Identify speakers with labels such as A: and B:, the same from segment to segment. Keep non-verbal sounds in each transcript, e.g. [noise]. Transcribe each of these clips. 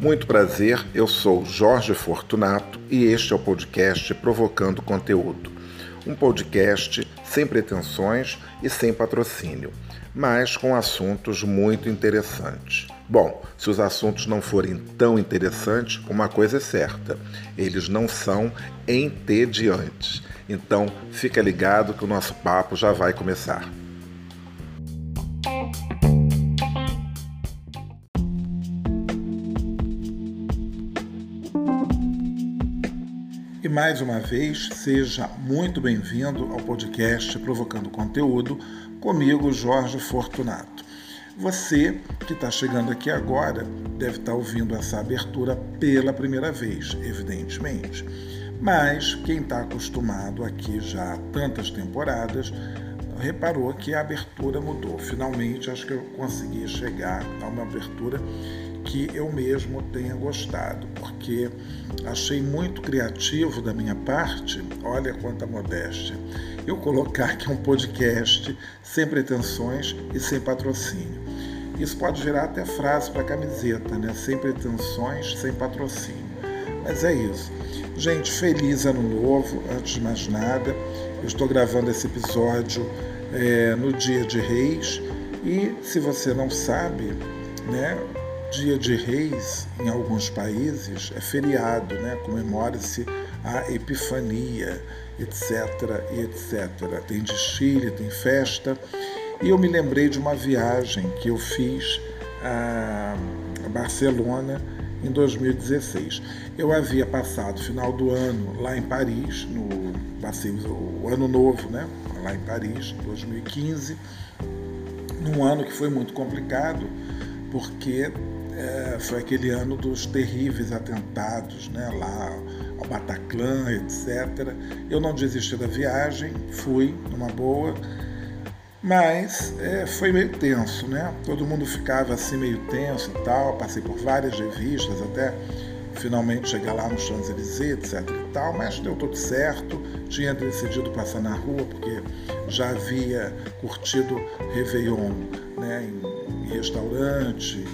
A: Muito prazer, eu sou Jorge Fortunato e este é o podcast Provocando Conteúdo. Um podcast sem pretensões e sem patrocínio, mas com assuntos muito interessantes. Bom, se os assuntos não forem tão interessantes, uma coisa é certa: eles não são entediantes. Então, fica ligado que o nosso papo já vai começar. Mais uma vez, seja muito bem-vindo ao podcast Provocando Conteúdo, comigo, Jorge Fortunato. Você que está chegando aqui agora deve estar tá ouvindo essa abertura pela primeira vez, evidentemente. Mas quem está acostumado aqui já há tantas temporadas reparou que a abertura mudou. Finalmente, acho que eu consegui chegar a uma abertura que eu mesmo tenha gostado, porque achei muito criativo da minha parte, olha quanta modéstia, eu colocar que é um podcast sem pretensões e sem patrocínio. Isso pode virar até frase para camiseta, né? Sem pretensões, sem patrocínio. Mas é isso. Gente, feliz ano novo, antes de mais nada. Eu estou gravando esse episódio é, no dia de Reis. E se você não sabe, né, Dia de Reis, em alguns países, é feriado, né? comemora-se a Epifania, etc, etc. Tem desfile, tem festa. E eu me lembrei de uma viagem que eu fiz a Barcelona em 2016. Eu havia passado final do ano lá em Paris, no passei o ano novo, né? Lá em Paris, 2015, num ano que foi muito complicado, porque é, foi aquele ano dos terríveis atentados, né, lá ao Bataclan, etc. Eu não desisti da viagem, fui numa boa, mas é, foi meio tenso, né? Todo mundo ficava assim meio tenso e tal. Passei por várias revistas até finalmente chegar lá no Champs-Élysées, etc e tal, mas deu tudo certo. Tinha decidido passar na rua porque já havia curtido Réveillon né, em, em restaurante,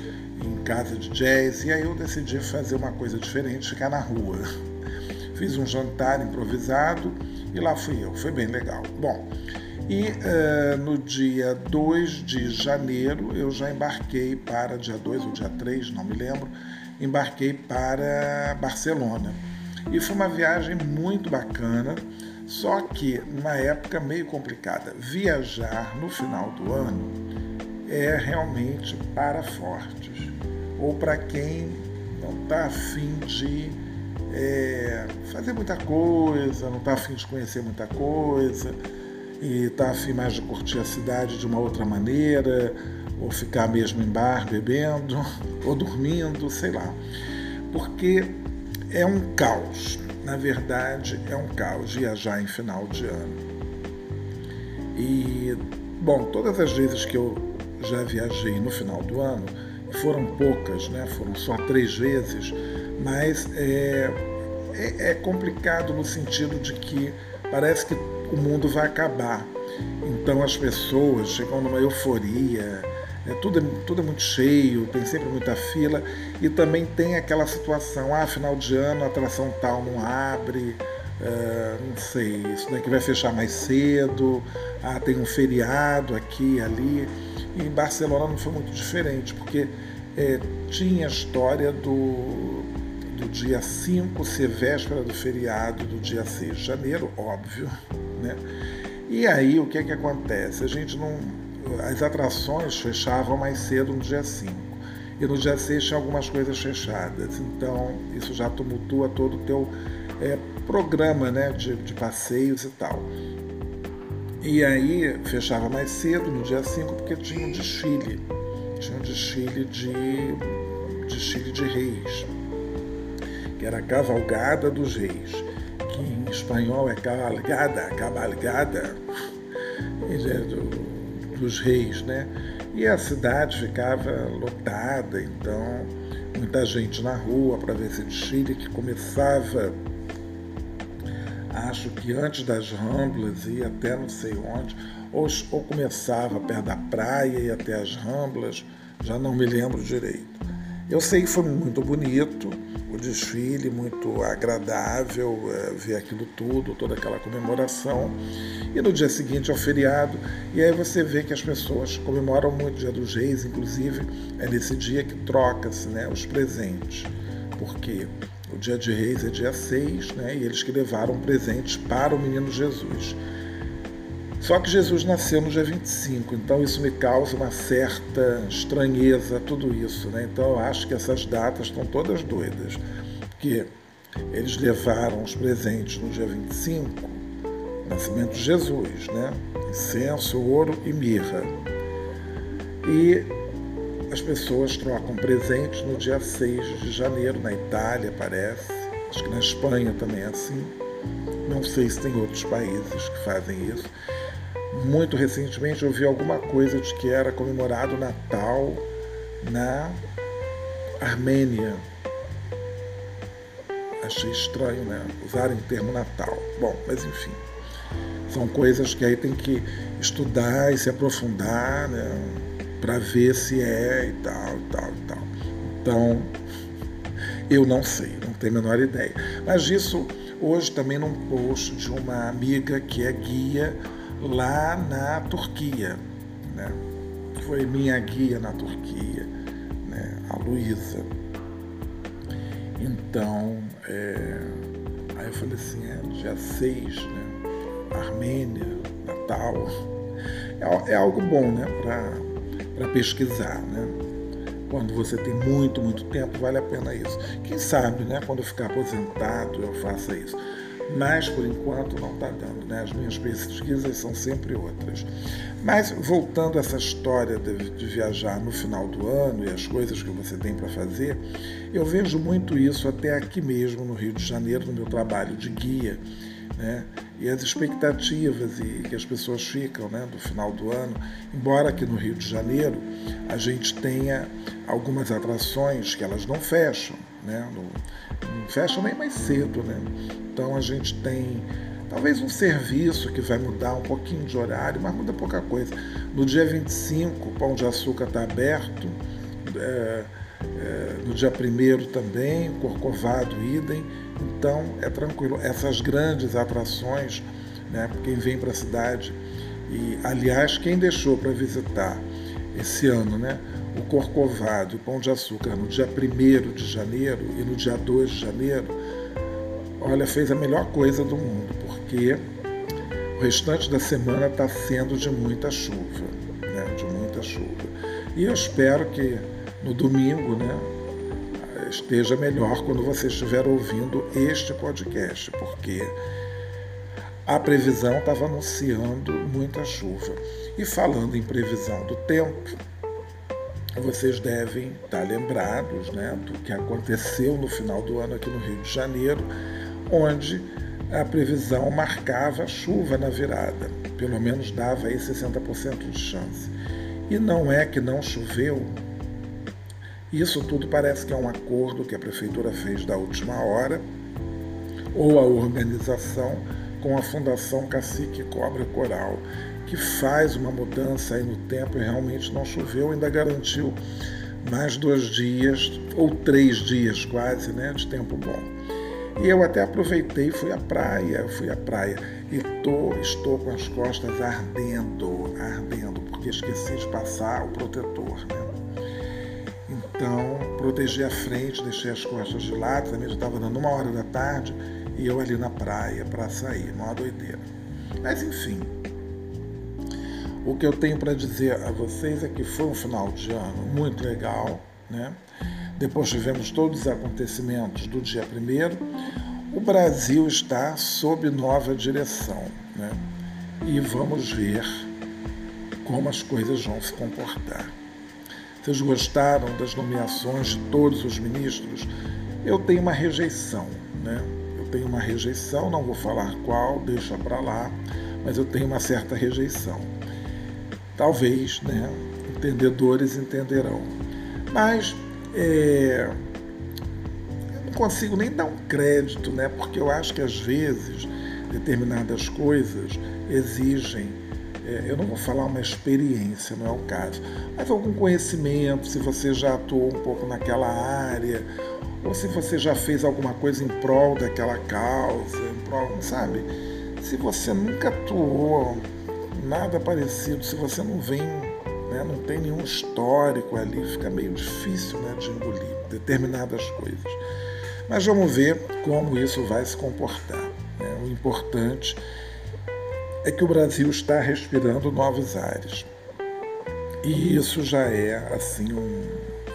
A: casa de jazz, e aí eu decidi fazer uma coisa diferente, ficar na rua. Fiz um jantar improvisado e lá fui eu, foi bem legal. Bom, e uh, no dia 2 de janeiro eu já embarquei para, dia 2 ou dia 3, não me lembro, embarquei para Barcelona. E foi uma viagem muito bacana, só que numa época meio complicada. Viajar no final do ano é realmente para fortes ou para quem não está afim de é, fazer muita coisa, não está afim de conhecer muita coisa e está afim mais de curtir a cidade de uma outra maneira, ou ficar mesmo em bar bebendo, [laughs] ou dormindo, sei lá. Porque é um caos, na verdade é um caos viajar em final de ano. E, bom, todas as vezes que eu já viajei no final do ano, foram poucas, né? foram só três vezes, mas é, é, é complicado no sentido de que parece que o mundo vai acabar. Então as pessoas chegam numa euforia, é, tudo, é, tudo é muito cheio, tem sempre muita fila e também tem aquela situação, ah, final de ano a atração tal não abre, uh, não sei, isso daqui vai fechar mais cedo, ah, tem um feriado aqui ali. E em Barcelona não foi muito diferente, porque é, tinha a história do, do dia 5 ser véspera do feriado do dia 6 de janeiro, óbvio, né? E aí o que é que acontece? A gente não. As atrações fechavam mais cedo no dia 5. E no dia 6 tinha algumas coisas fechadas. Então isso já tumultua todo o teu é, programa né, de, de passeios e tal. E aí fechava mais cedo no dia 5 porque tinha um desfile. Tinha um desfile de desfile de reis, que era a cavalgada dos reis, que em espanhol é cavalgada, cavalgada é do, dos reis, né? E a cidade ficava lotada, então muita gente na rua para ver esse desfile que começava acho que antes das Ramblas e até não sei onde, ou, ou começava perto da praia e até as Ramblas, já não me lembro direito. Eu sei que foi muito bonito o desfile, muito agradável é, ver aquilo tudo, toda aquela comemoração. E no dia seguinte é o feriado, e aí você vê que as pessoas comemoram muito o Dia dos Reis, inclusive é nesse dia que troca-se né, os presentes, porque o dia de Reis é dia 6, né, e eles que levaram presentes para o menino Jesus. Só que Jesus nasceu no dia 25, então isso me causa uma certa estranheza, tudo isso. Né? Então eu acho que essas datas estão todas doidas. Porque eles levaram os presentes no dia 25, nascimento de Jesus, né? incenso, ouro e mirra. E as pessoas trocam presentes no dia 6 de janeiro, na Itália, parece. Acho que na Espanha também é assim. Não sei se tem outros países que fazem isso muito recentemente eu vi alguma coisa de que era comemorado Natal na Armênia. Achei estranho, né? Usarem o termo Natal. Bom, mas enfim. São coisas que aí tem que estudar e se aprofundar, né? Para ver se é e tal, tal, tal. Então, eu não sei, não tenho a menor ideia. Mas isso hoje também num post de uma amiga que é guia lá na Turquia, né? Foi minha guia na Turquia, né? a Luísa. Então, é... aí eu falei assim, é dia 6, né? Armênia, Natal. É, é algo bom, né? Para pesquisar, né? Quando você tem muito, muito tempo, vale a pena isso. Quem sabe, né? Quando eu ficar aposentado, eu faça isso mas por enquanto não está dando. Né? As minhas pesquisas são sempre outras. Mas voltando a essa história de, de, viajar no final do ano e as coisas que você tem para fazer, eu vejo muito isso até aqui mesmo no Rio de Janeiro, no meu trabalho de guia. Né? E as expectativas e que as pessoas ficam né, do final do ano, embora aqui no Rio de Janeiro a gente tenha algumas atrações que elas não fecham, né? No, não fecham nem mais cedo, né? Então a gente tem talvez um serviço que vai mudar um pouquinho de horário, mas muda pouca coisa. No dia 25, o Pão de Açúcar está aberto, é, é, no dia 1 também, Corcovado, idem. Então é tranquilo. Essas grandes atrações, né, quem vem para a cidade, e aliás, quem deixou para visitar esse ano, né? o Corcovado e o Pão de Açúcar no dia 1 de janeiro e no dia 2 de janeiro, olha, fez a melhor coisa do mundo, porque o restante da semana está sendo de muita chuva, né? de muita chuva. E eu espero que no domingo né, esteja melhor quando você estiver ouvindo este podcast, porque a previsão estava anunciando muita chuva. E falando em previsão do tempo, vocês devem estar lembrados né, do que aconteceu no final do ano aqui no Rio de Janeiro, onde a previsão marcava chuva na virada, pelo menos dava aí 60% de chance. E não é que não choveu. Isso tudo parece que é um acordo que a prefeitura fez da última hora, ou a organização com a Fundação Cacique Cobra Coral, que faz uma mudança aí no tempo e realmente não choveu, ainda garantiu mais dois dias, ou três dias quase, né, de tempo bom. E eu até aproveitei fui à praia, fui à praia e tô, estou com as costas ardendo, ardendo, porque esqueci de passar o protetor, né? Então, protegi a frente, deixei as costas de lado, também já estava dando uma hora da tarde e eu ali na praia para sair, uma doideira. Mas enfim, o que eu tenho para dizer a vocês é que foi um final de ano muito legal, né? Depois tivemos todos os acontecimentos do dia primeiro. O Brasil está sob nova direção, né? E vamos ver como as coisas vão se comportar. Vocês gostaram das nomeações de todos os ministros? Eu tenho uma rejeição, né? Eu tenho uma rejeição, não vou falar qual, deixa para lá, mas eu tenho uma certa rejeição. Talvez, né? Entendedores entenderão. Mas é, eu não consigo nem dar um crédito, né? Porque eu acho que às vezes determinadas coisas exigem, eu não vou falar uma experiência, não é o caso, mas algum conhecimento, se você já atuou um pouco naquela área, ou se você já fez alguma coisa em prol daquela causa, em prol, sabe? Se você nunca atuou nada parecido, se você não vem, né, não tem nenhum histórico ali, fica meio difícil né, de engolir determinadas coisas. Mas vamos ver como isso vai se comportar. Né? O importante é que o Brasil está respirando novos ares. E isso já é assim um,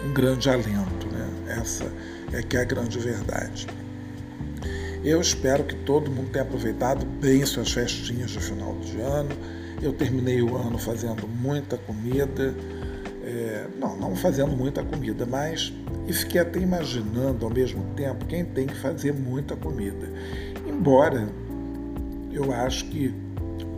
A: um grande alento, né? Essa é que é a grande verdade. Eu espero que todo mundo tenha aproveitado bem suas festinhas de final de ano. Eu terminei o ano fazendo muita comida, é, não, não fazendo muita comida, mas e fiquei até imaginando ao mesmo tempo quem tem que fazer muita comida. Embora eu acho que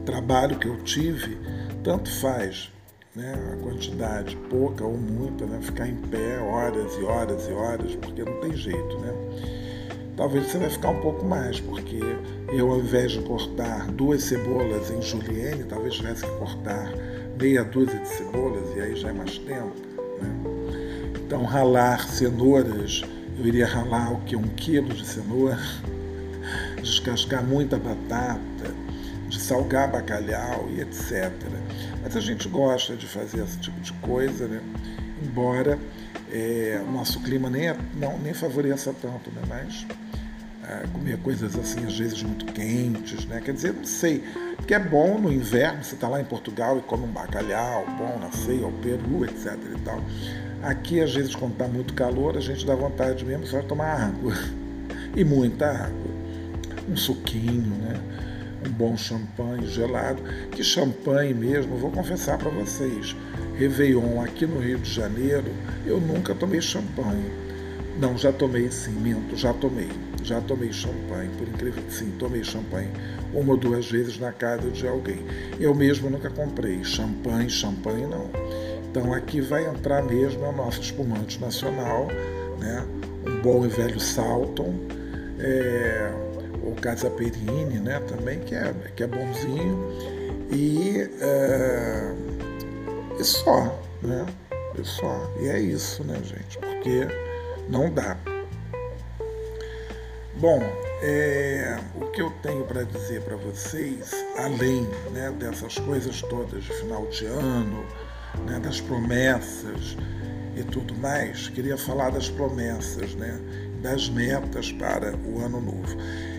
A: trabalho que eu tive, tanto faz né, a quantidade, pouca ou muita, né, ficar em pé horas e horas e horas, porque não tem jeito, né? Talvez você vai ficar um pouco mais, porque eu, ao invés de cortar duas cebolas em julienne, talvez tivesse que cortar meia dúzia de cebolas, e aí já é mais tempo. Né? Então, ralar cenouras, eu iria ralar o que? Um quilo de cenoura, [laughs] descascar muita batata, salgar bacalhau e etc. Mas a gente gosta de fazer esse tipo de coisa, né? embora é, o nosso clima nem, é, não, nem favoreça tanto, né? mas é, comer coisas assim, às vezes muito quentes, né? quer dizer, não sei, porque é bom no inverno, você está lá em Portugal e come um bacalhau, bom na ceia, o peru, etc. e tal. Aqui, às vezes, quando está muito calor, a gente dá vontade mesmo só de tomar água. [laughs] E muita água. Um suquinho, né? Um bom champanhe gelado, que champanhe mesmo, vou confessar para vocês, Réveillon aqui no Rio de Janeiro, eu nunca tomei champanhe. Não, já tomei sim, minto, já tomei. Já tomei champanhe, por incrível que sim, tomei champanhe uma ou duas vezes na casa de alguém. Eu mesmo nunca comprei champanhe, champanhe não. Então aqui vai entrar mesmo o nosso espumante nacional, né? um bom e velho Salton, é, o Casa Perini, né? também, que é, que é bonzinho. E, é, e só, né? E só. E é isso, né, gente? Porque não dá. Bom, é, o que eu tenho para dizer para vocês, além né, dessas coisas todas de final de ano, né, das promessas e tudo mais, queria falar das promessas, né, das metas para o ano novo.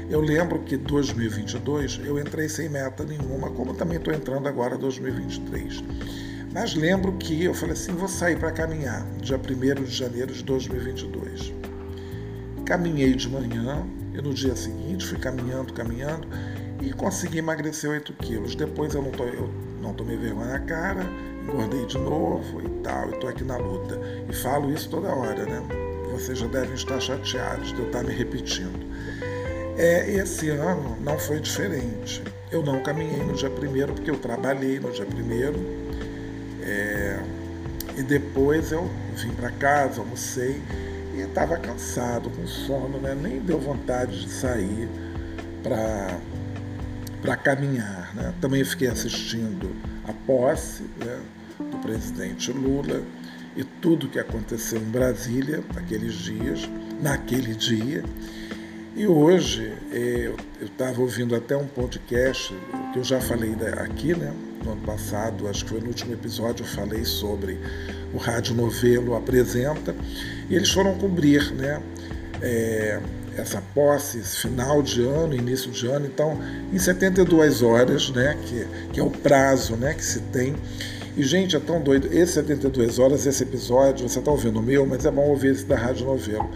A: Eu lembro que 2022 eu entrei sem meta nenhuma, como também estou entrando agora 2023. Mas lembro que eu falei assim, vou sair para caminhar, dia 1 de janeiro de 2022. Caminhei de manhã, e no dia seguinte fui caminhando, caminhando e consegui emagrecer 8 quilos. Depois eu não, to, eu não tomei vergonha na cara, engordei de novo e tal, e estou aqui na luta. E falo isso toda hora, né? Vocês já devem estar chateados de eu estar me repetindo. É, esse ano não foi diferente. Eu não caminhei no dia primeiro porque eu trabalhei no dia primeiro. É, e depois eu vim para casa, almocei e estava cansado, com sono, né? nem deu vontade de sair para caminhar. Né? Também fiquei assistindo a posse né, do presidente Lula e tudo que aconteceu em Brasília naqueles dias, naquele dia. E hoje eu estava ouvindo até um podcast que eu já falei aqui, né? No ano passado, acho que foi no último episódio, eu falei sobre o Rádio Novelo apresenta, e eles foram cobrir né, é, essa posse, final de ano, início de ano, então em 72 horas, né, que, que é o prazo né, que se tem. E, gente, é tão doido. Esse 72 horas, esse episódio, você está ouvindo o meu, mas é bom ouvir esse da Rádio Novelo.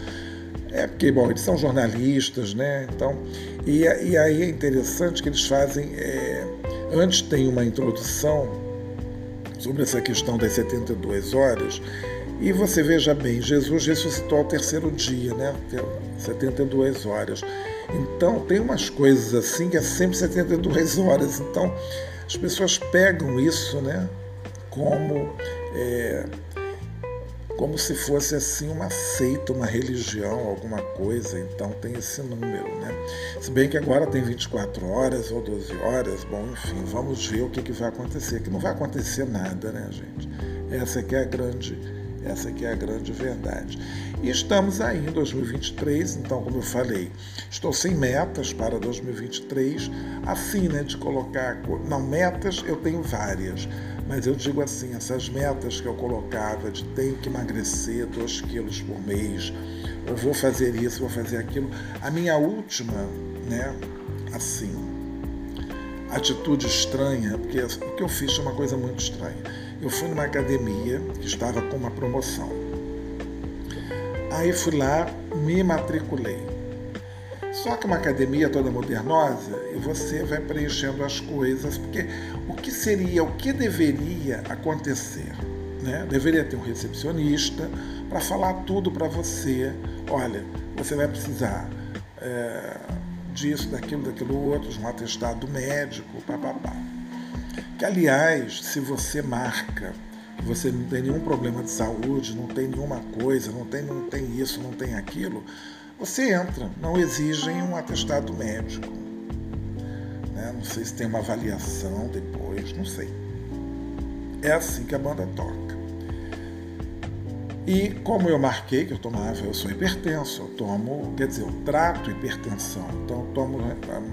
A: É porque, bom, eles são jornalistas, né? Então, e, e aí é interessante que eles fazem. É, antes tem uma introdução sobre essa questão das 72 horas. E você veja bem, Jesus ressuscitou ao terceiro dia, né? 72 horas. Então, tem umas coisas assim que é sempre 72 horas. Então, as pessoas pegam isso, né? Como. É, como se fosse assim uma seita, uma religião, alguma coisa, então tem esse número, né? Se bem que agora tem 24 horas ou 12 horas, bom, enfim, vamos ver o que, que vai acontecer, que não vai acontecer nada, né, gente? Essa aqui é a grande, essa aqui é a grande verdade. E estamos aí em 2023, então, como eu falei, estou sem metas para 2023, assim, né, de colocar, não, metas eu tenho várias, mas eu digo assim, essas metas que eu colocava de tenho que emagrecer 2 quilos por mês, ou vou fazer isso, vou fazer aquilo, a minha última, né, assim, atitude estranha, porque o que eu fiz foi uma coisa muito estranha. Eu fui numa academia que estava com uma promoção. Aí fui lá, me matriculei. Só que uma academia toda modernosa e você vai preenchendo as coisas, porque o que seria, o que deveria acontecer? Né? Deveria ter um recepcionista para falar tudo para você. Olha, você vai precisar é, disso, daquilo, daquilo outro, de um atestado médico, papapá. Que, aliás, se você marca você não tem nenhum problema de saúde, não tem nenhuma coisa, não tem, não tem isso, não tem aquilo, você entra, não exigem um atestado médico. Né? Não sei se tem uma avaliação depois, não sei. É assim que a banda toca. E como eu marquei que eu tomava, eu sou hipertenso, eu tomo, quer dizer, eu trato hipertensão, então eu tomo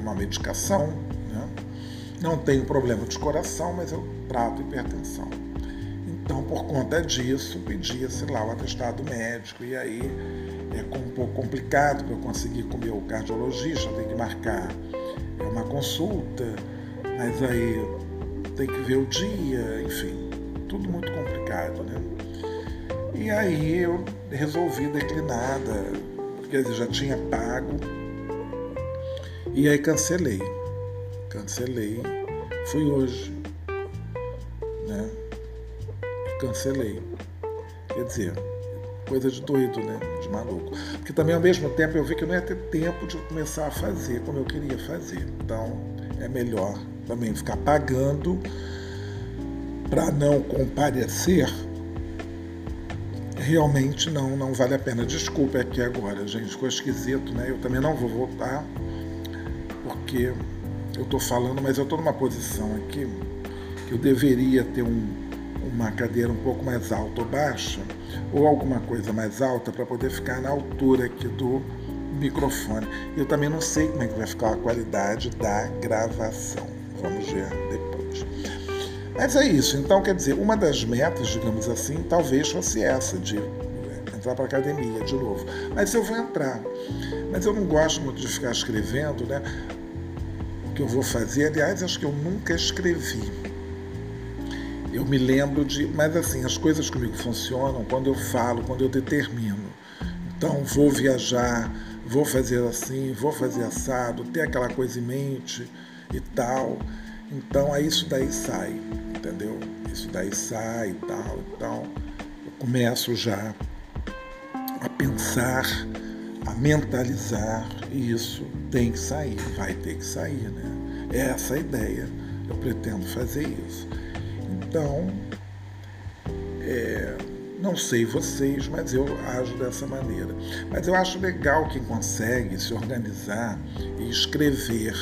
A: uma medicação, né? Não tenho problema de coração, mas eu trato hipertensão. Então, por conta disso, pedia-se lá o atestado médico, e aí é um pouco complicado para eu conseguir com o meu cardiologista, tem que marcar é uma consulta, mas aí tem que ver o dia, enfim, tudo muito complicado, né? E aí eu resolvi declinar, quer dizer, já tinha pago, e aí cancelei. Cancelei, fui hoje, né? Cancelei. Quer dizer, coisa de doido, né? De maluco. Porque também ao mesmo tempo eu vi que não ia ter tempo de começar a fazer como eu queria fazer. Então é melhor também ficar pagando para não comparecer. Realmente não, não vale a pena. Desculpa aqui agora, gente, ficou esquisito, né? Eu também não vou voltar, porque eu estou falando, mas eu estou numa posição aqui que eu deveria ter um, uma cadeira um pouco mais alta ou baixa, ou alguma coisa mais alta para poder ficar na altura aqui do microfone. Eu também não sei como é que vai ficar a qualidade da gravação. Vamos ver depois. Mas é isso. Então, quer dizer, uma das metas, digamos assim, talvez fosse essa, de entrar para academia de novo. Mas eu vou entrar. Mas eu não gosto muito de ficar escrevendo, né? Que eu vou fazer, aliás, acho que eu nunca escrevi eu me lembro de. Mas assim, as coisas comigo funcionam quando eu falo, quando eu determino. Então, vou viajar, vou fazer assim, vou fazer assado, ter aquela coisa em mente e tal. Então, aí isso daí sai, entendeu? Isso daí sai e tal. Então, eu começo já a pensar, a mentalizar, e isso tem que sair, vai ter que sair, né? É essa a ideia. Eu pretendo fazer isso. Então, é, não sei vocês, mas eu ajo dessa maneira. Mas eu acho legal quem consegue se organizar e escrever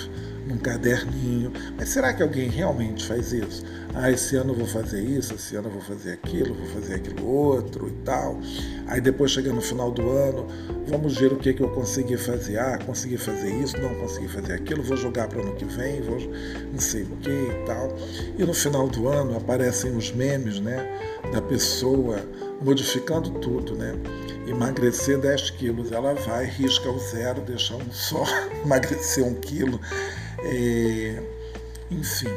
A: num caderninho. Mas será que alguém realmente faz isso? Ah, esse ano eu vou fazer isso, esse ano eu vou fazer aquilo, vou fazer aquilo outro e tal. Aí depois chega no final do ano, vamos ver o que, que eu consegui fazer. Ah, consegui fazer isso, não consegui fazer aquilo, vou jogar para o ano que vem, vou não sei o que e tal. E no final do ano aparecem os memes, né? Da pessoa modificando tudo, né? Emagrecer 10 quilos, ela vai, risca o zero, deixa um só, [laughs] emagrecer um quilo. É, enfim,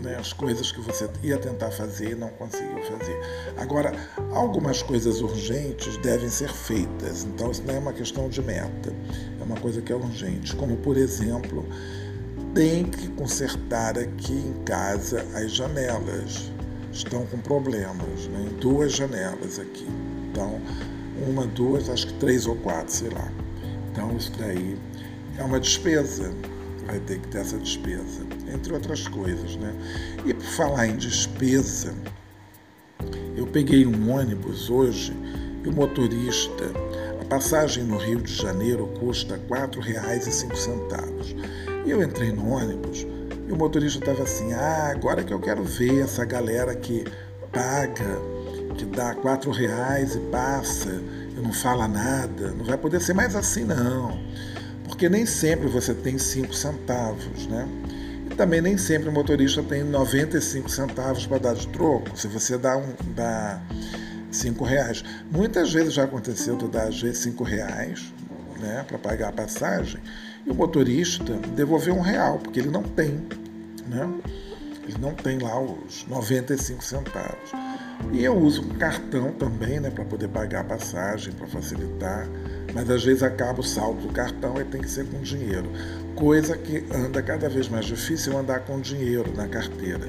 A: né, as coisas que você ia tentar fazer e não conseguiu fazer. Agora, algumas coisas urgentes devem ser feitas, então isso não é uma questão de meta, é uma coisa que é urgente, como por exemplo, tem que consertar aqui em casa as janelas. Estão com problemas, né? duas janelas aqui. Então, uma, duas, acho que três ou quatro, sei lá. Então, isso daí é uma despesa vai ter que ter essa despesa, entre outras coisas. Né? E por falar em despesa, Eu peguei um ônibus hoje e o motorista, a passagem no Rio de Janeiro custa R$ 4,05. E eu entrei no ônibus e o motorista estava assim: ah, agora que eu quero ver essa galera que paga, que dá quatro reais e passa e não fala nada, não vai poder ser mais assim não. Porque nem sempre você tem cinco centavos, né? E também nem sempre o motorista tem 95 centavos para dar de troco. Se você dá, um, dá cinco reais. Muitas vezes já aconteceu de dar às vezes cinco reais né, para pagar a passagem e o motorista devolveu um real, porque ele não tem. Né? Ele não tem lá os 95 centavos. E eu uso cartão também né, para poder pagar a passagem, para facilitar. Mas às vezes acaba o saldo do cartão e tem que ser com dinheiro. Coisa que anda cada vez mais difícil andar com dinheiro na carteira.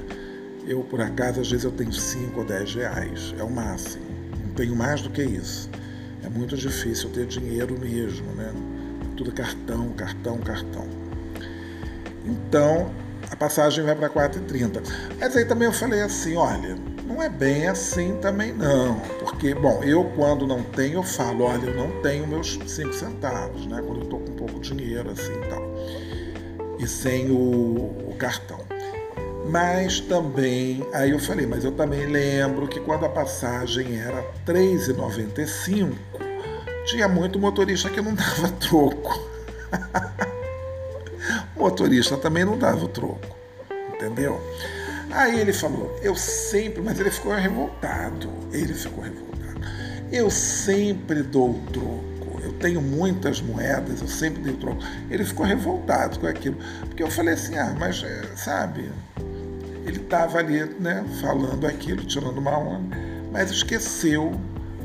A: Eu, por acaso, às vezes eu tenho 5 ou 10 reais, é o máximo. Não tenho mais do que isso. É muito difícil ter dinheiro mesmo, né? Tudo cartão, cartão, cartão. Então, a passagem vai para 4,30. Mas aí também eu falei assim, olha, não é bem assim também não. Porque, bom, eu quando não tenho, eu falo, olha, eu não tenho meus 5 centavos, né? Quando eu estou com pouco dinheiro, assim e tal. E sem o, o cartão. Mas também, aí eu falei, mas eu também lembro que quando a passagem era R$ 3,95, tinha muito motorista que não [laughs] dava troco. o [laughs] motorista também não dava o troco, entendeu? Aí ele falou, eu sempre, mas ele ficou revoltado, ele ficou revoltado. Eu sempre dou o troco, eu tenho muitas moedas, eu sempre dei o troco. Ele ficou revoltado com aquilo, porque eu falei assim, ah, mas eh, sabe, ele estava ali, né, falando aquilo, tirando uma onda, mas esqueceu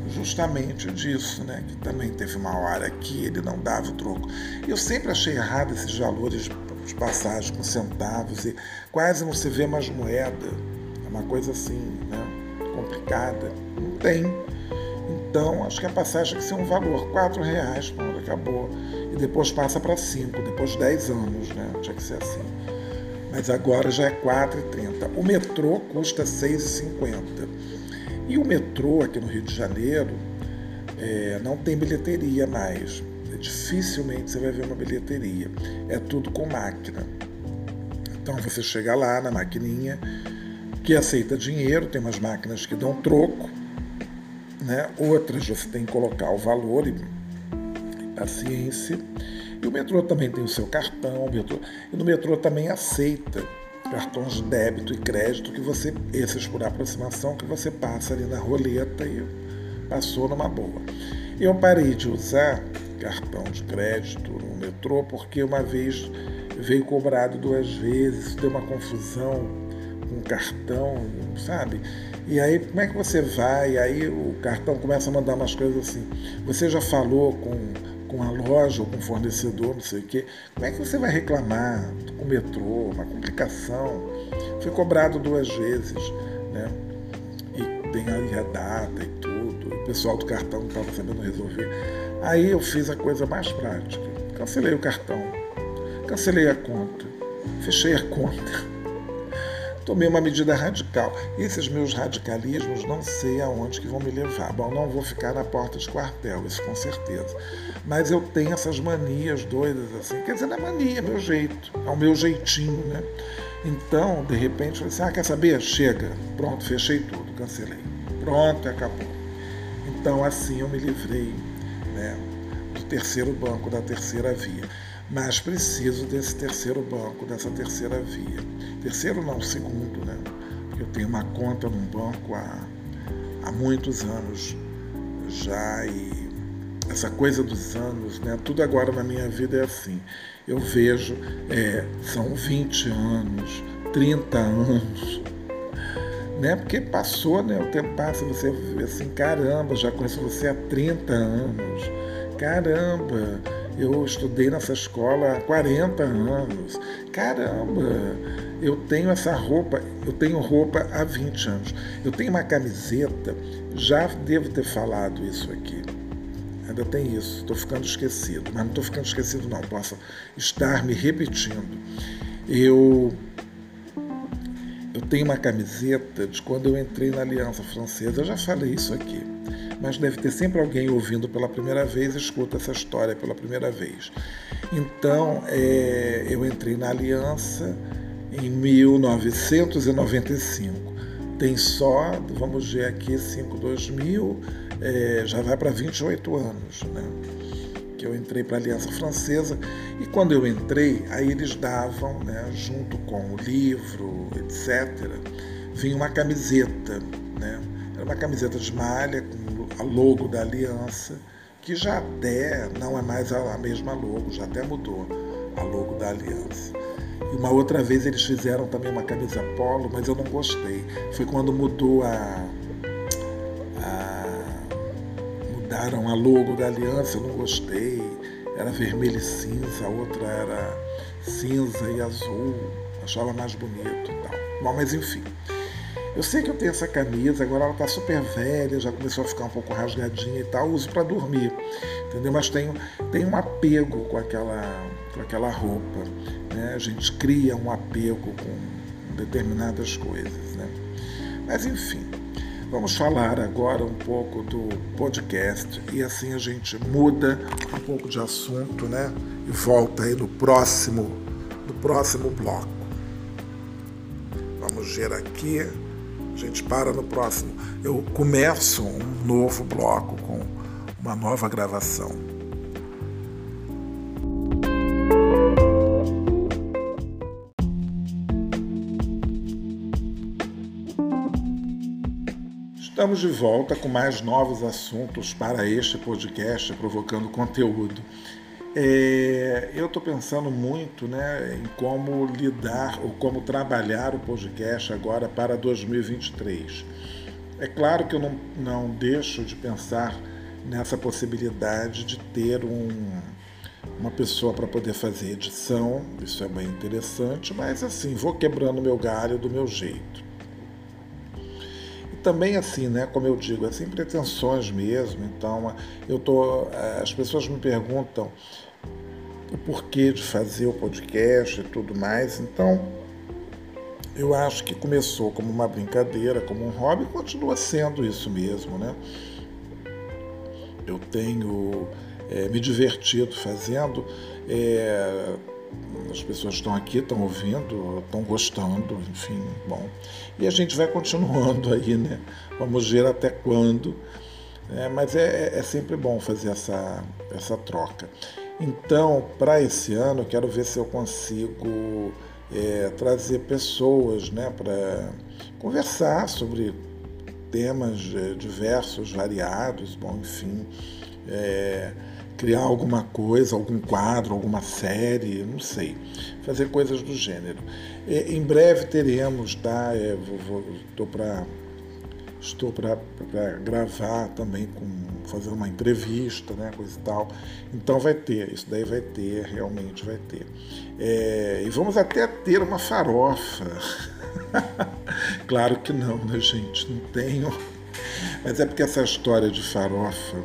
A: justamente disso, né? Que também teve uma hora que ele não dava o troco. Eu sempre achei errado esses valores de passagem com centavos e quase não se vê mais moeda. É uma coisa assim, né? Complicada. Não tem. Então, acho que a passagem tem que ser um valor, quatro reais, quando acabou. E depois passa para cinco, depois de dez anos, né? Tinha que ser assim. Mas agora já é 4,30. O metrô custa 6,50. E o metrô aqui no Rio de Janeiro é, não tem bilheteria mais. Dificilmente você vai ver uma bilheteria. É tudo com máquina. Então você chega lá na maquininha que aceita dinheiro, tem umas máquinas que dão troco, né? outras você tem que colocar o valor e paciência. E o metrô também tem o seu cartão, o metrô, e no metrô também aceita cartões de débito e crédito que você, esses por aproximação, que você passa ali na roleta e passou numa boa. Eu parei de usar cartão de crédito no metrô porque uma vez veio cobrado duas vezes, deu uma confusão com o cartão, sabe? E aí, como é que você vai? E aí o cartão começa a mandar umas coisas assim. Você já falou com com a loja ou com o fornecedor, não sei o quê, como é que você vai reclamar com o metrô, uma complicação? Foi cobrado duas vezes, né? E tem aí a data e tudo, o pessoal do cartão não estava sabendo resolver. Aí eu fiz a coisa mais prática. Cancelei o cartão, cancelei a conta, fechei a conta tomei uma medida radical. Esses meus radicalismos não sei aonde que vão me levar. Bom, não vou ficar na porta de quartel, isso com certeza. Mas eu tenho essas manias doidas assim. Quer dizer, não é mania, é meu jeito, é o meu jeitinho, né? Então, de repente, eu falei assim, ah, quer saber? Chega. Pronto, fechei tudo, cancelei. Pronto, acabou. Então, assim eu me livrei né, do terceiro banco, da terceira via mas preciso desse terceiro banco, dessa terceira via. Terceiro não, segundo, né? Eu tenho uma conta num banco há, há muitos anos já e essa coisa dos anos, né? Tudo agora na minha vida é assim. Eu vejo, é, são 20 anos, 30 anos, né? Porque passou, né? O tempo passa, você vê assim, caramba, já conheço você há 30 anos, caramba eu estudei nessa escola há 40 anos. Caramba, eu tenho essa roupa, eu tenho roupa há 20 anos. Eu tenho uma camiseta, já devo ter falado isso aqui. Ainda tem isso, estou ficando esquecido, mas não estou ficando esquecido não, posso estar me repetindo. Eu, eu tenho uma camiseta de quando eu entrei na Aliança Francesa. Eu já falei isso aqui, mas deve ter sempre alguém ouvindo pela primeira vez escuta essa história pela primeira vez. Então, é, eu entrei na Aliança em 1995. Tem só, vamos ver aqui, 5, 2000, é, já vai para 28 anos, né? Que eu entrei para a Aliança Francesa e quando eu entrei, aí eles davam, né, junto com o livro, etc., vinha uma camiseta, né? Era uma camiseta de malha com a logo da Aliança, que já até não é mais a mesma logo, já até mudou a logo da Aliança. E uma outra vez eles fizeram também uma camisa polo, mas eu não gostei. Foi quando mudou a, a mudaram a logo da aliança, eu não gostei. Era vermelho e cinza, a outra era cinza e azul. Achava mais bonito e tal. Bom, mas enfim. Eu sei que eu tenho essa camisa, agora ela está super velha, já começou a ficar um pouco rasgadinha e tal, uso para dormir, entendeu? Mas tenho, tenho um apego com aquela, com aquela roupa, né? A gente cria um apego com determinadas coisas, né? Mas enfim, vamos falar agora um pouco do podcast e assim a gente muda um pouco de assunto, né? E volta aí no próximo, no próximo bloco. Vamos ver aqui. A gente para no próximo. Eu começo um novo bloco com uma nova gravação. Estamos de volta com mais novos assuntos para este podcast Provocando Conteúdo. É, eu estou pensando muito né, em como lidar ou como trabalhar o podcast agora para 2023. É claro que eu não, não deixo de pensar nessa possibilidade de ter um, uma pessoa para poder fazer edição, isso é bem interessante, mas assim, vou quebrando meu galho do meu jeito. Também assim, né, como eu digo, é sem pretensões mesmo, então eu tô, as pessoas me perguntam o porquê de fazer o podcast e tudo mais. Então, eu acho que começou como uma brincadeira, como um hobby, e continua sendo isso mesmo, né? Eu tenho é, me divertido fazendo. É, as pessoas estão aqui, estão ouvindo, estão gostando, enfim, bom. E a gente vai continuando aí, né? Vamos ver até quando. É, mas é, é sempre bom fazer essa, essa troca. Então, para esse ano, eu quero ver se eu consigo é, trazer pessoas né, para conversar sobre temas é, diversos, variados, bom, enfim, é, criar alguma coisa, algum quadro, alguma série, não sei, fazer coisas do gênero. É, em breve teremos, tá? É, para estou para gravar também com fazer uma entrevista, né, coisa e tal. Então vai ter, isso daí vai ter, realmente vai ter. É, e vamos até ter uma farofa. [laughs] claro que não, né, gente? Não tenho. Mas é porque essa história de farofa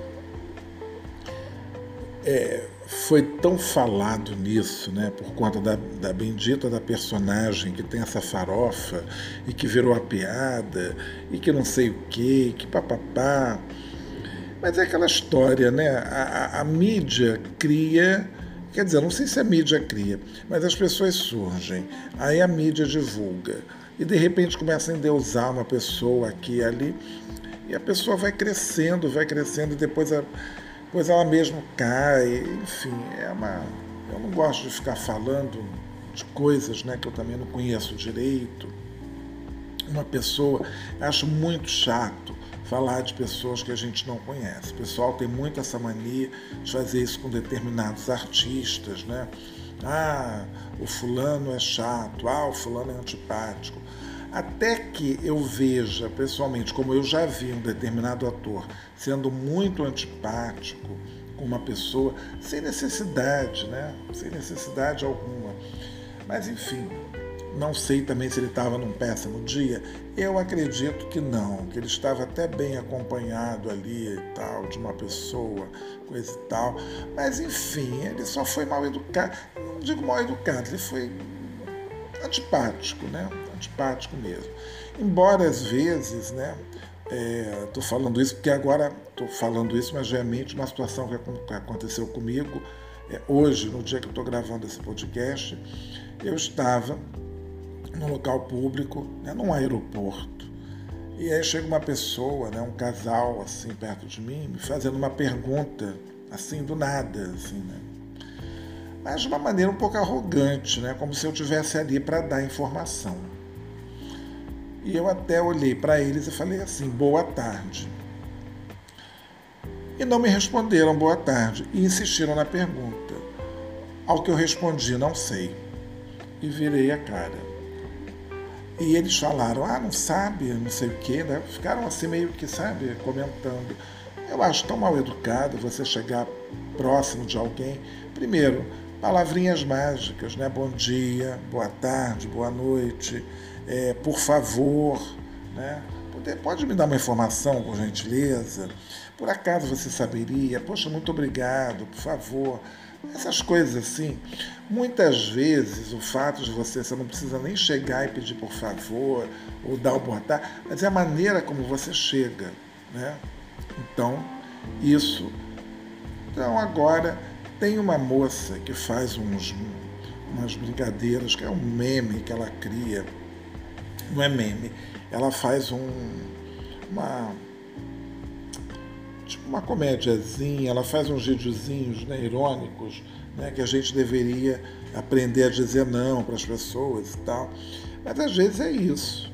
A: é, foi tão falado nisso, né, por conta da, da bendita da personagem que tem essa farofa e que virou a piada e que não sei o que, que papapá. Mas é aquela história, né? A, a, a, mídia cria, quer dizer, não sei se a mídia cria, mas as pessoas surgem, aí a mídia divulga e de repente começa a endeusar uma pessoa aqui e ali e a pessoa vai crescendo, vai crescendo e depois a pois ela mesmo cai, enfim, é uma. Eu não gosto de ficar falando de coisas né, que eu também não conheço direito. Uma pessoa, acho muito chato falar de pessoas que a gente não conhece. O pessoal tem muito essa mania de fazer isso com determinados artistas, né? Ah, o fulano é chato, ah, o fulano é antipático. Até que eu veja pessoalmente, como eu já vi um determinado ator sendo muito antipático com uma pessoa, sem necessidade, né? Sem necessidade alguma. Mas enfim, não sei também se ele estava num péssimo dia. Eu acredito que não, que ele estava até bem acompanhado ali e tal, de uma pessoa, coisa e tal. Mas enfim, ele só foi mal educado. Não digo mal educado, ele foi antipático, né? Antipático mesmo. Embora às vezes, né, estou é, falando isso porque agora estou falando isso, mas realmente uma situação que aconteceu comigo é, hoje, no dia que estou gravando esse podcast, eu estava num local público, né, num aeroporto, e aí chega uma pessoa, né, um casal assim perto de mim, me fazendo uma pergunta assim do nada, assim, né? Mas de uma maneira um pouco arrogante, né, como se eu tivesse ali para dar informação. E eu até olhei para eles e falei assim: boa tarde. E não me responderam boa tarde e insistiram na pergunta. Ao que eu respondi: não sei. E virei a cara. E eles falaram: ah, não sabe, não sei o quê, né? Ficaram assim meio que, sabe, comentando. Eu acho tão mal educado você chegar próximo de alguém. Primeiro, palavrinhas mágicas, né? Bom dia, boa tarde, boa noite é, por favor, né? Pode me dar uma informação, por gentileza? Por acaso você saberia? Poxa, muito obrigado, por favor. Essas coisas assim. Muitas vezes o fato de você, você não precisa nem chegar e pedir por favor, ou dar o boa tarde, mas é a maneira como você chega. Né? Então, isso. Então agora tem uma moça que faz uns, umas brincadeiras, que é um meme que ela cria não é meme. Ela faz um, uma tipo uma comédiazinha, ela faz uns videozinhos né, irônicos, né, que a gente deveria aprender a dizer não para as pessoas e tal. Mas às vezes é isso.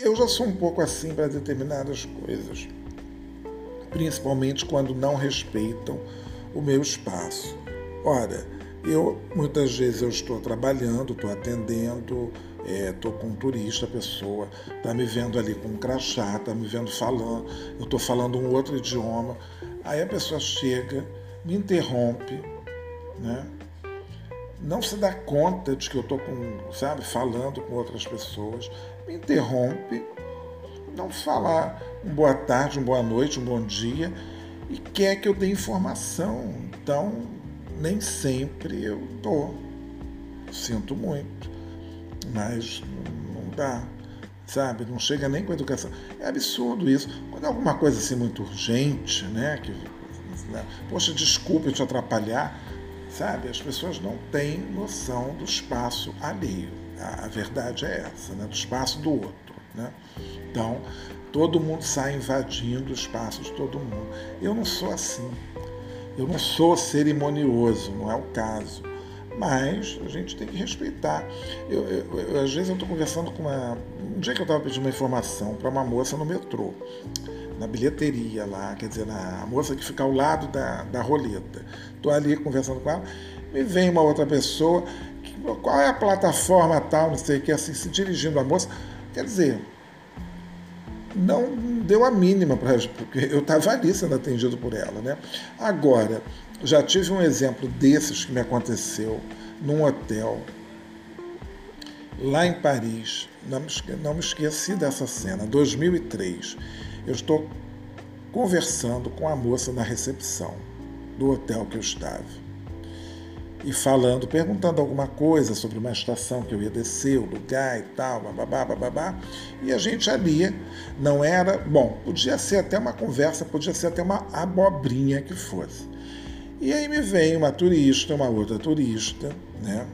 A: Eu já sou um pouco assim para determinadas coisas, principalmente quando não respeitam o meu espaço. Ora, eu muitas vezes eu estou trabalhando, estou atendendo, estou é, com um turista, a pessoa está me vendo ali com um crachá, está me vendo falando, eu estou falando um outro idioma. Aí a pessoa chega, me interrompe, né? não se dá conta de que eu estou com, sabe, falando com outras pessoas, me interrompe, não falar um boa tarde, um boa noite, um bom dia, e quer que eu dê informação. Então, nem sempre eu dou. Sinto muito mas não dá, sabe? Não chega nem com a educação. É absurdo isso. Quando é alguma coisa assim muito urgente, né? Que, né? Poxa, desculpe te atrapalhar, sabe? As pessoas não têm noção do espaço alheio. A, a verdade é essa, né? Do espaço do outro, né? Então, todo mundo sai invadindo o espaço de todo mundo. Eu não sou assim. Eu não sou cerimonioso, não é o caso mas a gente tem que respeitar. Eu, eu, eu às vezes eu estou conversando com uma. Um dia que eu estava pedindo uma informação para uma moça no metrô, na bilheteria lá, quer dizer, na moça que fica ao lado da, da roleta. Estou ali conversando com ela, me vem uma outra pessoa, qual é a plataforma tal, não sei o que, assim, se dirigindo à moça. Quer dizer, não deu a mínima para porque eu estava ali sendo atendido por ela, né? Agora, já tive um exemplo desses que me aconteceu num hotel lá em Paris. Não me, não me esqueci dessa cena, 2003. Eu estou conversando com a moça na recepção do hotel que eu estava e falando, perguntando alguma coisa sobre uma estação que eu ia descer, o lugar e tal, babá, babá. E a gente ali não era. Bom, podia ser até uma conversa, podia ser até uma abobrinha que fosse. E aí me vem uma turista, uma outra turista, né?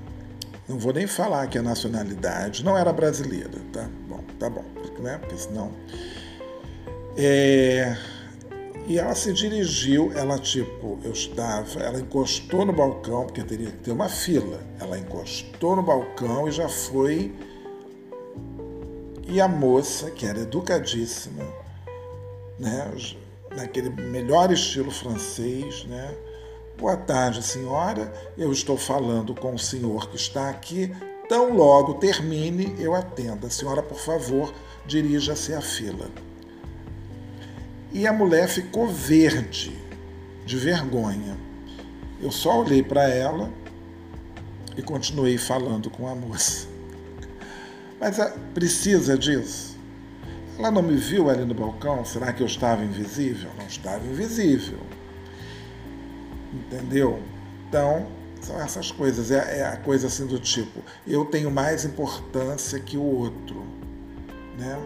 A: Não vou nem falar que a nacionalidade não era brasileira, tá? Bom, tá bom, né? Porque senão. É... E ela se dirigiu, ela tipo, eu estava, ela encostou no balcão, porque teria que ter uma fila. Ela encostou no balcão e já foi. E a moça, que era educadíssima, né? Naquele melhor estilo francês, né? Boa tarde, senhora. Eu estou falando com o senhor que está aqui. Tão logo termine, eu atendo. A senhora, por favor, dirija-se à fila. E a mulher ficou verde, de vergonha. Eu só olhei para ela e continuei falando com a moça. Mas a, precisa disso? Ela não me viu ali no balcão? Será que eu estava invisível? Não estava invisível entendeu? Então, São essas coisas, é, é a coisa assim do tipo, eu tenho mais importância que o outro, né?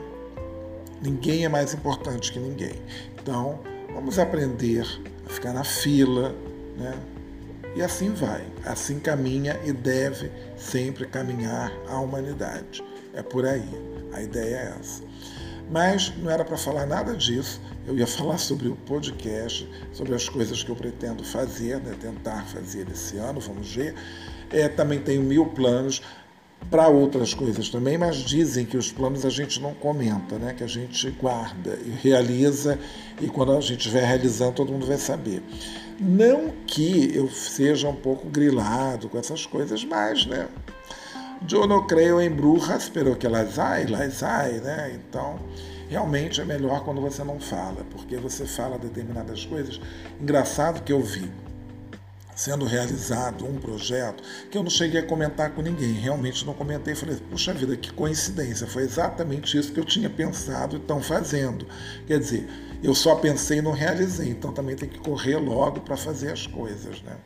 A: Ninguém é mais importante que ninguém. Então, vamos aprender a ficar na fila, né? E assim vai, assim caminha e deve sempre caminhar a humanidade. É por aí, a ideia é essa. Mas não era para falar nada disso, eu ia [laughs] falar sobre o podcast, sobre as coisas que eu pretendo fazer, né? tentar fazer esse ano, vamos ver. É, também tenho mil planos para outras coisas também, mas dizem que os planos a gente não comenta, né? que a gente guarda e realiza, e quando a gente estiver realizando, todo mundo vai saber. Não que eu seja um pouco grilado com essas coisas, mas, né? Eu não creio em brujas, pero que elas ai, elas ai, né? Então, realmente é melhor quando você não fala, porque você fala determinadas coisas. Engraçado que eu vi sendo realizado um projeto que eu não cheguei a comentar com ninguém, realmente não comentei. Falei, puxa vida, que coincidência, foi exatamente isso que eu tinha pensado e estão fazendo. Quer dizer, eu só pensei e não realizei, então também tem que correr logo para fazer as coisas, né?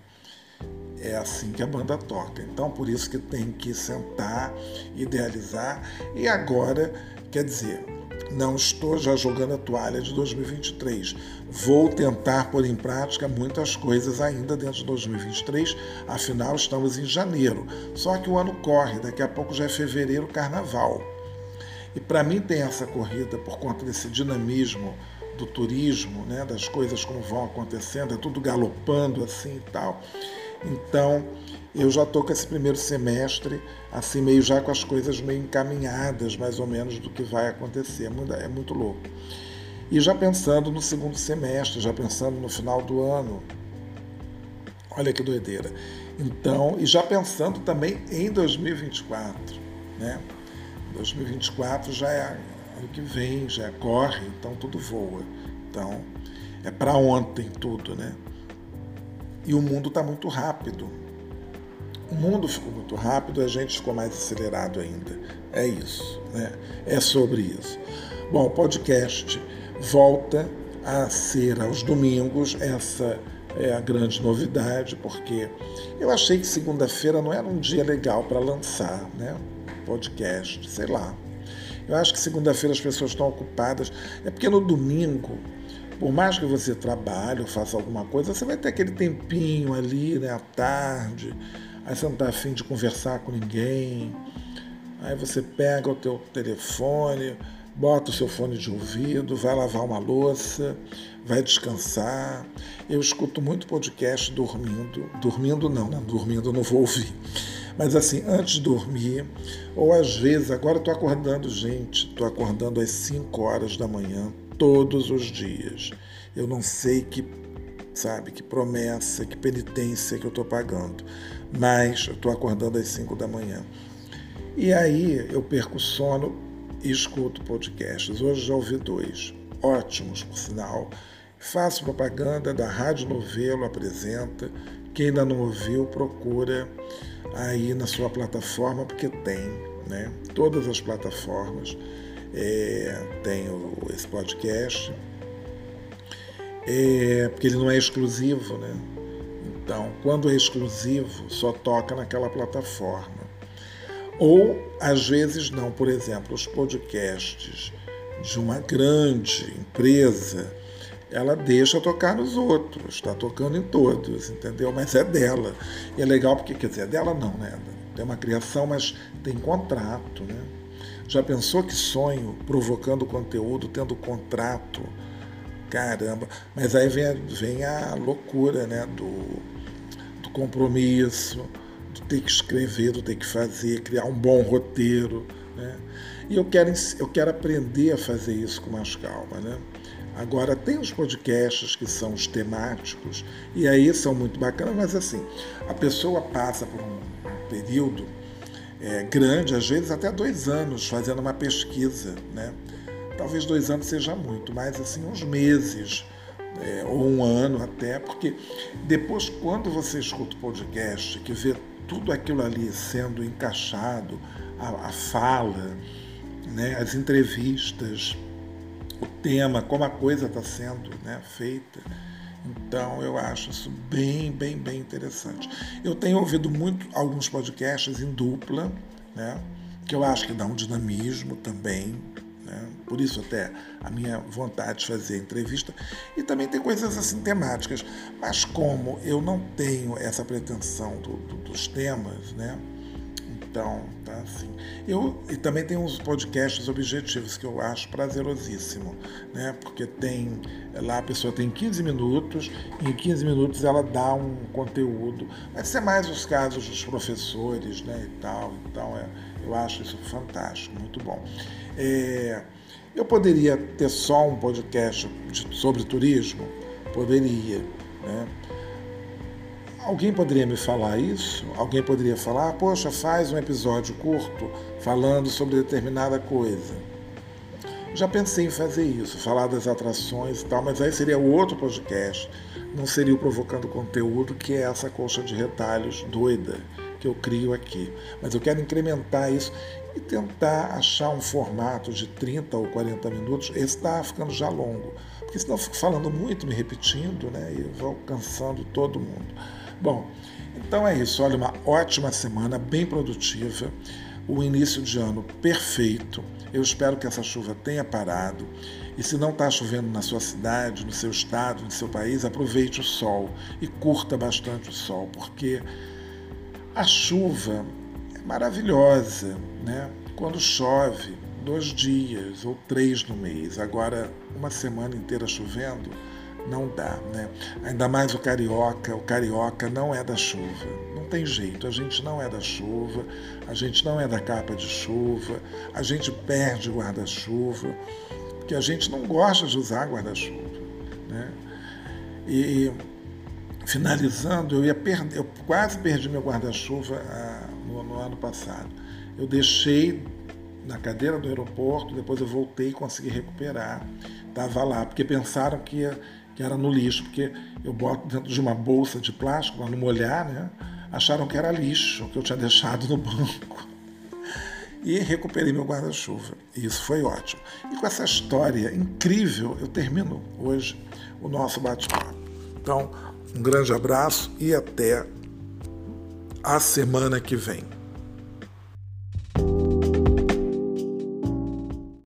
A: É assim que a banda toca. Então, por isso que tem que sentar, idealizar. E agora, quer dizer, não estou já jogando a toalha de 2023. Vou tentar pôr em prática muitas coisas ainda dentro de 2023, afinal estamos em janeiro. Só que o ano corre, daqui a pouco já é fevereiro, carnaval. E para mim tem essa corrida por conta desse dinamismo do turismo, né, das coisas como vão acontecendo, é tudo galopando assim e tal. Então, eu já estou com esse primeiro semestre, assim, meio já com as coisas meio encaminhadas, mais ou menos, do que vai acontecer. É muito louco. E já pensando no segundo semestre, já pensando no final do ano. Olha que doideira. Então, e já pensando também em 2024, né? 2024 já é ano que vem, já corre, então tudo voa. Então, é para ontem tudo, né? E o mundo está muito rápido. O mundo ficou muito rápido, a gente ficou mais acelerado ainda. É isso, né? É sobre isso. Bom, o podcast volta a ser aos domingos, essa é a grande novidade, porque eu achei que segunda-feira não era um dia legal para lançar, né? Podcast, sei lá. Eu acho que segunda-feira as pessoas estão ocupadas. É porque no domingo, por mais que você trabalhe ou faça alguma coisa, você vai ter aquele tempinho ali, né, à tarde, aí você não está afim de conversar com ninguém, aí você pega o teu telefone, bota o seu fone de ouvido, vai lavar uma louça, vai descansar. Eu escuto muito podcast dormindo. Dormindo não, né? Dormindo não vou ouvir. Mas assim, antes de dormir, ou às vezes, agora estou acordando, gente, estou acordando às 5 horas da manhã, todos os dias. Eu não sei que, sabe, que promessa, que penitência que eu estou pagando, mas eu estou acordando às 5 da manhã. E aí eu perco o sono e escuto podcasts. Hoje já ouvi dois, ótimos por sinal. Faço propaganda da Rádio Novelo Apresenta. Quem ainda não ouviu, procura aí na sua plataforma, porque tem, né? Todas as plataformas é, tem o, esse podcast, é, porque ele não é exclusivo, né? Então, quando é exclusivo, só toca naquela plataforma. Ou, às vezes, não. Por exemplo, os podcasts de uma grande empresa, ela deixa tocar nos outros, está tocando em todos, entendeu? Mas é dela. E é legal porque, quer dizer, é dela não, né? Tem uma criação, mas tem contrato, né? Já pensou que sonho provocando conteúdo, tendo contrato? Caramba! Mas aí vem, vem a loucura, né? Do, compromisso, do ter que escrever, do ter que fazer, criar um bom roteiro, né? E eu quero, eu quero aprender a fazer isso com mais calma, né? Agora, tem os podcasts que são os temáticos, e aí são muito bacanas, mas assim, a pessoa passa por um período é, grande, às vezes até dois anos, fazendo uma pesquisa, né? Talvez dois anos seja muito, mas assim, uns meses, é, ou um ano até, porque depois, quando você escuta o podcast, que vê tudo aquilo ali sendo encaixado, a, a fala, né, as entrevistas, o tema, como a coisa está sendo né, feita. Então eu acho isso bem, bem, bem interessante. Eu tenho ouvido muito alguns podcasts em dupla, né? Que eu acho que dá um dinamismo também. Né? Por isso até a minha vontade de fazer entrevista. E também tem coisas assim temáticas. Mas como eu não tenho essa pretensão do, do, dos temas, né? Então, tá assim. Eu e também tem uns podcasts objetivos que eu acho prazerosíssimo, né? Porque tem lá a pessoa tem 15 minutos, e em 15 minutos ela dá um conteúdo. Vai ser mais os casos dos professores, né, e tal. Então, é, eu acho isso fantástico, muito bom. É, eu poderia ter só um podcast sobre turismo? Poderia, né? Alguém poderia me falar isso? Alguém poderia falar, poxa, faz um episódio curto falando sobre determinada coisa. Já pensei em fazer isso, falar das atrações e tal, mas aí seria outro podcast, não seria o Provocando Conteúdo, que é essa colcha de retalhos doida que eu crio aqui. Mas eu quero incrementar isso e tentar achar um formato de 30 ou 40 minutos. Esse está ficando já longo, porque senão eu fico falando muito, me repetindo, né? E vou cansando todo mundo. Bom, então é isso. Olha, uma ótima semana, bem produtiva. O início de ano perfeito. Eu espero que essa chuva tenha parado. E se não está chovendo na sua cidade, no seu estado, no seu país, aproveite o sol e curta bastante o sol, porque a chuva maravilhosa, né? Quando chove, dois dias ou três no mês. Agora, uma semana inteira chovendo não dá, né? Ainda mais o carioca, o carioca não é da chuva. Não tem jeito, a gente não é da chuva, a gente não é da capa de chuva, a gente perde guarda-chuva, porque a gente não gosta de usar guarda-chuva, né? E finalizando, eu ia perder, eu quase perdi meu guarda-chuva ah, no, no ano passado. Eu deixei na cadeira do aeroporto, depois eu voltei e consegui recuperar. Estava lá, porque pensaram que que era no lixo, porque eu boto dentro de uma bolsa de plástico para não molhar, né? Acharam que era lixo, que eu tinha deixado no [laughs] banco. E recuperei meu guarda-chuva. E isso foi ótimo. E com essa história incrível, eu termino hoje o nosso bate-papo. Então, um grande abraço e até a semana que vem.